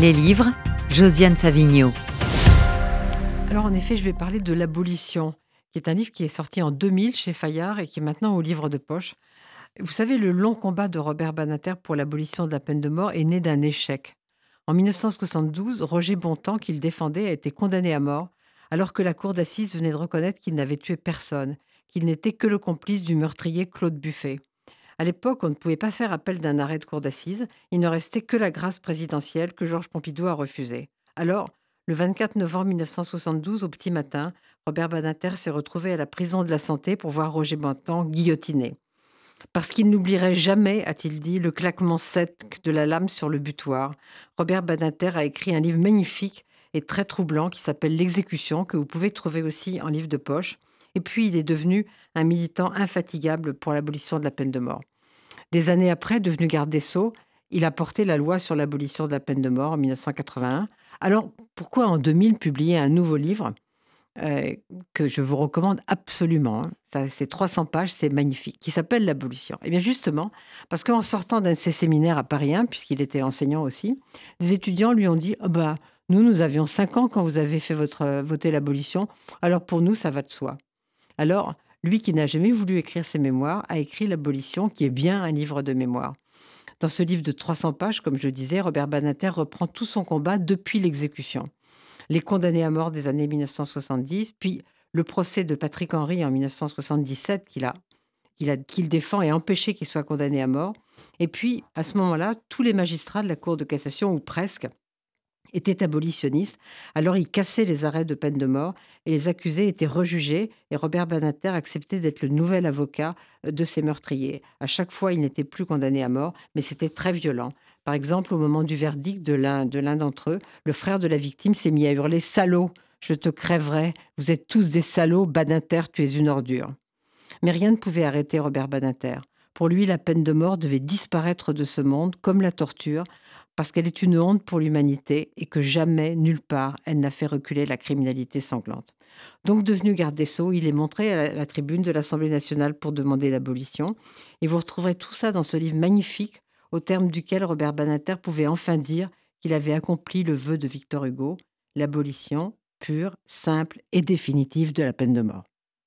Les livres, Josiane Savigno. Alors en effet, je vais parler de L'abolition, qui est un livre qui est sorti en 2000 chez Fayard et qui est maintenant au livre de poche. Vous savez, le long combat de Robert Banater pour l'abolition de la peine de mort est né d'un échec. En 1972, Roger Bontemps, qu'il défendait, a été condamné à mort, alors que la cour d'assises venait de reconnaître qu'il n'avait tué personne, qu'il n'était que le complice du meurtrier Claude Buffet. À l'époque, on ne pouvait pas faire appel d'un arrêt de cour d'assises. Il ne restait que la grâce présidentielle que Georges Pompidou a refusée. Alors, le 24 novembre 1972, au petit matin, Robert Badinter s'est retrouvé à la prison de la Santé pour voir Roger Bontemps guillotiné. Parce qu'il n'oublierait jamais, a-t-il dit, le claquement sec de la lame sur le butoir, Robert Badinter a écrit un livre magnifique et très troublant qui s'appelle L'exécution, que vous pouvez trouver aussi en livre de poche. Et puis, il est devenu un militant infatigable pour l'abolition de la peine de mort. Des années après, devenu garde des Sceaux, il a porté la loi sur l'abolition de la peine de mort en 1981. Alors, pourquoi en 2000 publier un nouveau livre euh, que je vous recommande absolument hein? C'est 300 pages, c'est magnifique, qui s'appelle L'abolition. Eh bien justement, parce qu'en sortant d'un de ses séminaires à Paris 1, puisqu'il était enseignant aussi, des étudiants lui ont dit oh Nous, nous avions 5 ans quand vous avez fait voter l'abolition, alors pour nous, ça va de soi. Alors, lui qui n'a jamais voulu écrire ses mémoires a écrit L'abolition, qui est bien un livre de mémoire. Dans ce livre de 300 pages, comme je disais, Robert Banater reprend tout son combat depuis l'exécution. Les condamnés à mort des années 1970, puis le procès de Patrick Henry en 1977 qu'il a qu'il défend et empêché qu'il soit condamné à mort. Et puis, à ce moment-là, tous les magistrats de la Cour de cassation, ou presque, était abolitionniste. Alors il cassait les arrêts de peine de mort et les accusés étaient rejugés et Robert Banater acceptait d'être le nouvel avocat euh, de ces meurtriers. À chaque fois, il n'était plus condamné à mort, mais c'était très violent. Par exemple, au moment du verdict de l'un de l'un d'entre eux, le frère de la victime s'est mis à hurler Salaud, je te crèverai, vous êtes tous des salauds, Banater, tu es une ordure. Mais rien ne pouvait arrêter Robert Banater. Pour lui, la peine de mort devait disparaître de ce monde, comme la torture, parce qu'elle est une honte pour l'humanité et que jamais, nulle part, elle n'a fait reculer la criminalité sanglante. Donc, devenu garde des Sceaux, il est montré à la tribune de l'Assemblée nationale pour demander l'abolition. Et vous retrouverez tout ça dans ce livre magnifique, au terme duquel Robert Banater pouvait enfin dire qu'il avait accompli le vœu de Victor Hugo, l'abolition pure, simple et définitive de la peine de mort.